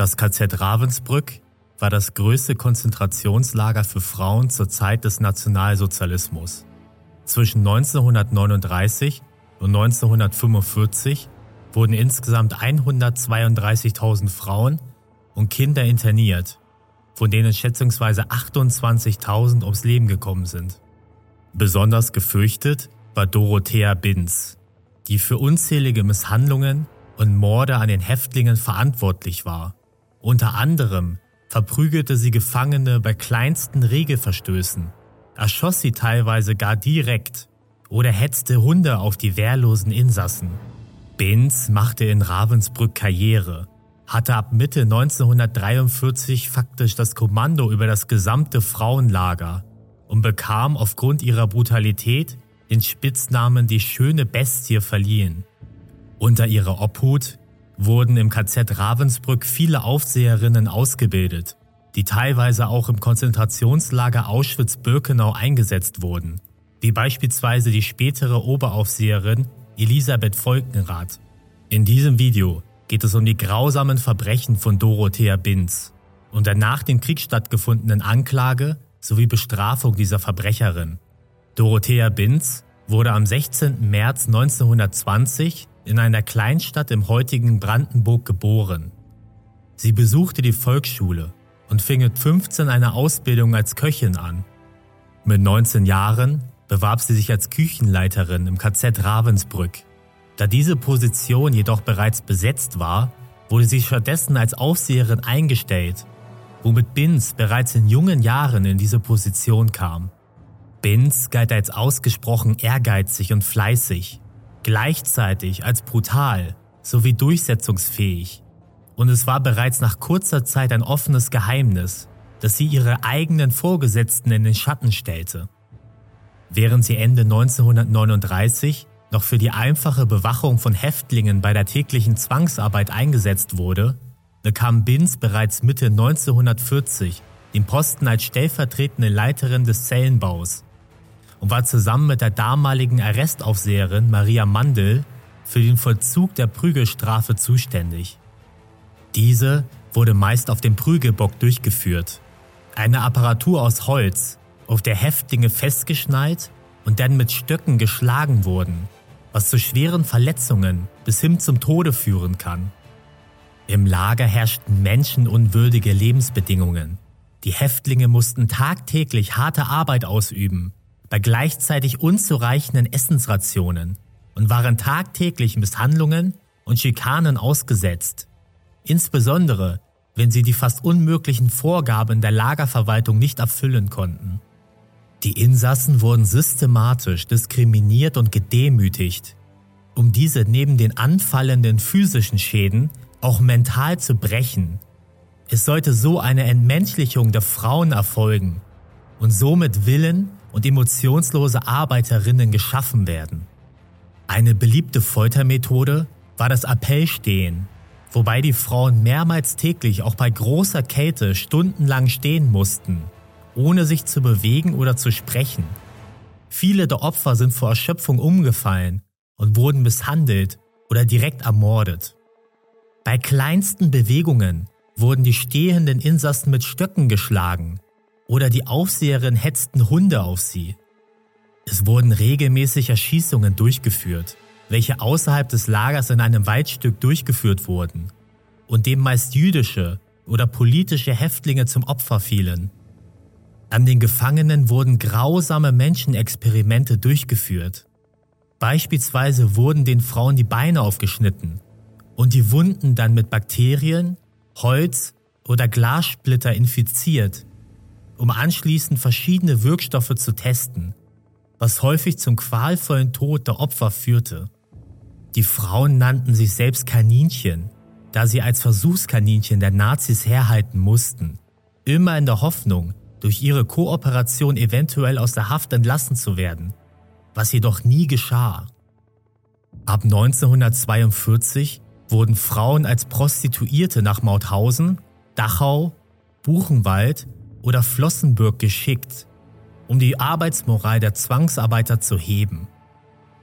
Das KZ Ravensbrück war das größte Konzentrationslager für Frauen zur Zeit des Nationalsozialismus. Zwischen 1939 und 1945 wurden insgesamt 132.000 Frauen und Kinder interniert, von denen schätzungsweise 28.000 ums Leben gekommen sind. Besonders gefürchtet war Dorothea Binz, die für unzählige Misshandlungen und Morde an den Häftlingen verantwortlich war. Unter anderem verprügelte sie Gefangene bei kleinsten Regelverstößen, erschoss sie teilweise gar direkt oder hetzte Hunde auf die wehrlosen Insassen. Benz machte in Ravensbrück Karriere, hatte ab Mitte 1943 faktisch das Kommando über das gesamte Frauenlager und bekam aufgrund ihrer Brutalität den Spitznamen die schöne Bestie verliehen. Unter ihrer Obhut wurden im KZ Ravensbrück viele Aufseherinnen ausgebildet, die teilweise auch im Konzentrationslager Auschwitz-Birkenau eingesetzt wurden, wie beispielsweise die spätere Oberaufseherin Elisabeth Volkenrath. In diesem Video geht es um die grausamen Verbrechen von Dorothea Binz und der nach dem Krieg stattgefundenen Anklage sowie Bestrafung dieser Verbrecherin. Dorothea Binz wurde am 16. März 1920 in einer Kleinstadt im heutigen Brandenburg geboren. Sie besuchte die Volksschule und fing mit 15 eine Ausbildung als Köchin an. Mit 19 Jahren bewarb sie sich als Küchenleiterin im KZ Ravensbrück. Da diese Position jedoch bereits besetzt war, wurde sie stattdessen als Aufseherin eingestellt, womit Binz bereits in jungen Jahren in diese Position kam. Binz galt als ausgesprochen ehrgeizig und fleißig gleichzeitig als brutal sowie durchsetzungsfähig. Und es war bereits nach kurzer Zeit ein offenes Geheimnis, dass sie ihre eigenen Vorgesetzten in den Schatten stellte. Während sie Ende 1939 noch für die einfache Bewachung von Häftlingen bei der täglichen Zwangsarbeit eingesetzt wurde, bekam Binz bereits Mitte 1940 den Posten als stellvertretende Leiterin des Zellenbaus und war zusammen mit der damaligen Arrestaufseherin Maria Mandel für den Vollzug der Prügelstrafe zuständig. Diese wurde meist auf dem Prügelbock durchgeführt, eine Apparatur aus Holz, auf der Häftlinge festgeschnallt und dann mit Stöcken geschlagen wurden, was zu schweren Verletzungen bis hin zum Tode führen kann. Im Lager herrschten menschenunwürdige Lebensbedingungen. Die Häftlinge mussten tagtäglich harte Arbeit ausüben bei gleichzeitig unzureichenden Essensrationen und waren tagtäglich Misshandlungen und Schikanen ausgesetzt. Insbesondere, wenn sie die fast unmöglichen Vorgaben der Lagerverwaltung nicht erfüllen konnten. Die Insassen wurden systematisch diskriminiert und gedemütigt, um diese neben den anfallenden physischen Schäden auch mental zu brechen. Es sollte so eine Entmenschlichung der Frauen erfolgen und somit Willen und emotionslose Arbeiterinnen geschaffen werden. Eine beliebte Foltermethode war das Appellstehen, wobei die Frauen mehrmals täglich auch bei großer Kälte stundenlang stehen mussten, ohne sich zu bewegen oder zu sprechen. Viele der Opfer sind vor Erschöpfung umgefallen und wurden misshandelt oder direkt ermordet. Bei kleinsten Bewegungen wurden die stehenden Insassen mit Stöcken geschlagen oder die Aufseherin hetzten Hunde auf sie. Es wurden regelmäßig Erschießungen durchgeführt, welche außerhalb des Lagers in einem Waldstück durchgeführt wurden und dem meist jüdische oder politische Häftlinge zum Opfer fielen. An den Gefangenen wurden grausame Menschenexperimente durchgeführt. Beispielsweise wurden den Frauen die Beine aufgeschnitten und die Wunden dann mit Bakterien, Holz oder Glassplitter infiziert um anschließend verschiedene Wirkstoffe zu testen, was häufig zum qualvollen Tod der Opfer führte. Die Frauen nannten sich selbst Kaninchen, da sie als Versuchskaninchen der Nazis herhalten mussten, immer in der Hoffnung, durch ihre Kooperation eventuell aus der Haft entlassen zu werden, was jedoch nie geschah. Ab 1942 wurden Frauen als Prostituierte nach Mauthausen, Dachau, Buchenwald oder Flossenbürg geschickt, um die Arbeitsmoral der Zwangsarbeiter zu heben.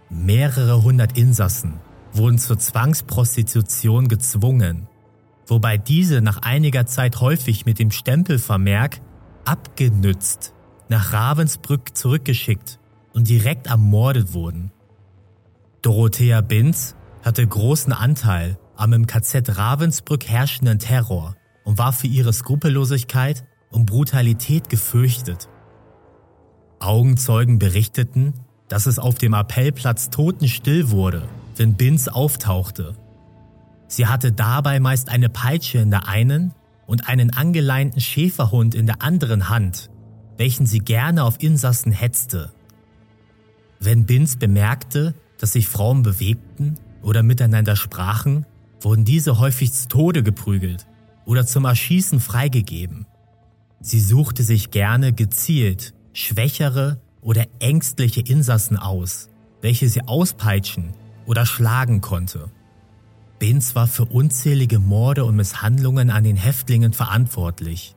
Mehrere hundert Insassen wurden zur Zwangsprostitution gezwungen. wobei diese nach einiger Zeit häufig mit dem Stempelvermerk abgenützt nach Ravensbrück zurückgeschickt und direkt ermordet wurden. Dorothea Binz hatte großen Anteil am im KZ Ravensbrück herrschenden Terror und war für ihre Skrupellosigkeit und Brutalität gefürchtet. Augenzeugen berichteten, dass es auf dem Appellplatz totenstill wurde, wenn Binz auftauchte. Sie hatte dabei meist eine Peitsche in der einen und einen angeleinten Schäferhund in der anderen Hand, welchen sie gerne auf Insassen hetzte. Wenn Binz bemerkte, dass sich Frauen bewegten oder miteinander sprachen, wurden diese häufig zu Tode geprügelt oder zum Erschießen freigegeben. Sie suchte sich gerne gezielt schwächere oder ängstliche Insassen aus, welche sie auspeitschen oder schlagen konnte. Binz war für unzählige Morde und Misshandlungen an den Häftlingen verantwortlich.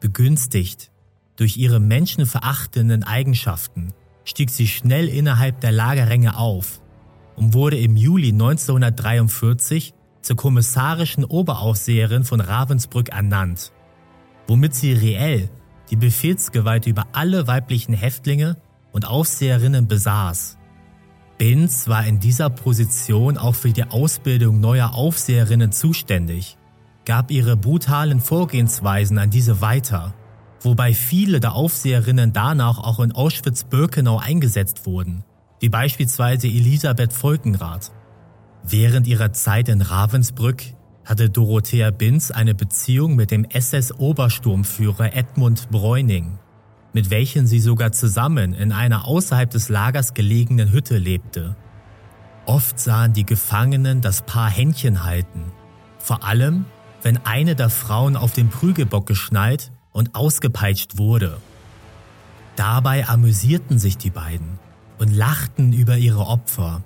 Begünstigt durch ihre menschenverachtenden Eigenschaften stieg sie schnell innerhalb der Lagerränge auf und wurde im Juli 1943 zur kommissarischen Oberaufseherin von Ravensbrück ernannt, womit sie reell die Befehlsgewalt über alle weiblichen Häftlinge und Aufseherinnen besaß. Binz war in dieser Position auch für die Ausbildung neuer Aufseherinnen zuständig, gab ihre brutalen Vorgehensweisen an diese weiter, wobei viele der Aufseherinnen danach auch in Auschwitz-Birkenau eingesetzt wurden, wie beispielsweise Elisabeth Volkenrath. Während ihrer Zeit in Ravensbrück hatte Dorothea Binz eine Beziehung mit dem SS-Obersturmführer Edmund Bräuning, mit welchem sie sogar zusammen in einer außerhalb des Lagers gelegenen Hütte lebte. Oft sahen die Gefangenen das Paar Händchen halten, vor allem wenn eine der Frauen auf den Prügelbock geschnallt und ausgepeitscht wurde. Dabei amüsierten sich die beiden und lachten über ihre Opfer.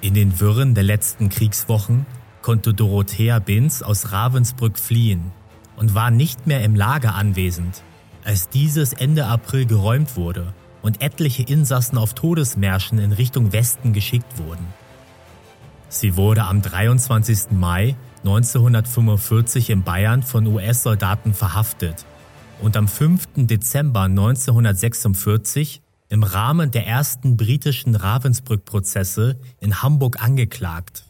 In den Wirren der letzten Kriegswochen konnte Dorothea Binz aus Ravensbrück fliehen und war nicht mehr im Lager anwesend, als dieses Ende April geräumt wurde und etliche Insassen auf Todesmärschen in Richtung Westen geschickt wurden. Sie wurde am 23. Mai 1945 in Bayern von US-Soldaten verhaftet und am 5. Dezember 1946 im Rahmen der ersten britischen Ravensbrück-Prozesse in Hamburg angeklagt.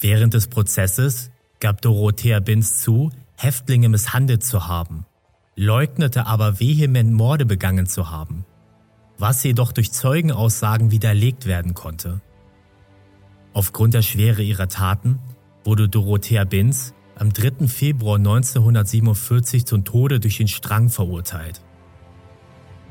Während des Prozesses gab Dorothea Binz zu, Häftlinge misshandelt zu haben, leugnete aber vehement Morde begangen zu haben, was jedoch durch Zeugenaussagen widerlegt werden konnte. Aufgrund der Schwere ihrer Taten wurde Dorothea Binz am 3. Februar 1947 zum Tode durch den Strang verurteilt.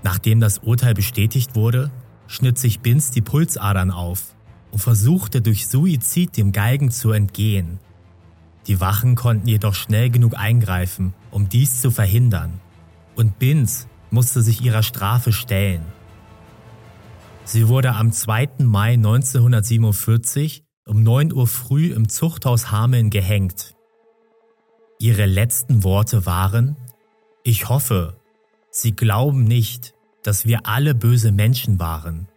Nachdem das Urteil bestätigt wurde, schnitt sich Binz die Pulsadern auf und versuchte durch Suizid dem Galgen zu entgehen. Die Wachen konnten jedoch schnell genug eingreifen, um dies zu verhindern, und Binz musste sich ihrer Strafe stellen. Sie wurde am 2. Mai 1947 um 9 Uhr früh im Zuchthaus Hameln gehängt. Ihre letzten Worte waren, ich hoffe, Sie glauben nicht, dass wir alle böse Menschen waren.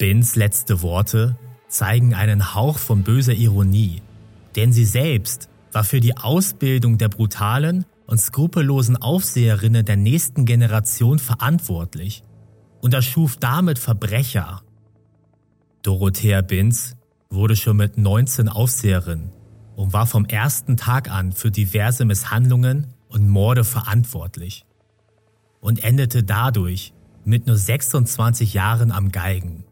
Bins letzte Worte zeigen einen Hauch von böser Ironie, denn sie selbst war für die Ausbildung der brutalen und skrupellosen Aufseherinnen der nächsten Generation verantwortlich und erschuf damit Verbrecher. Dorothea Binz wurde schon mit 19 Aufseherin und war vom ersten Tag an für diverse Misshandlungen und Morde verantwortlich und endete dadurch mit nur 26 Jahren am Galgen.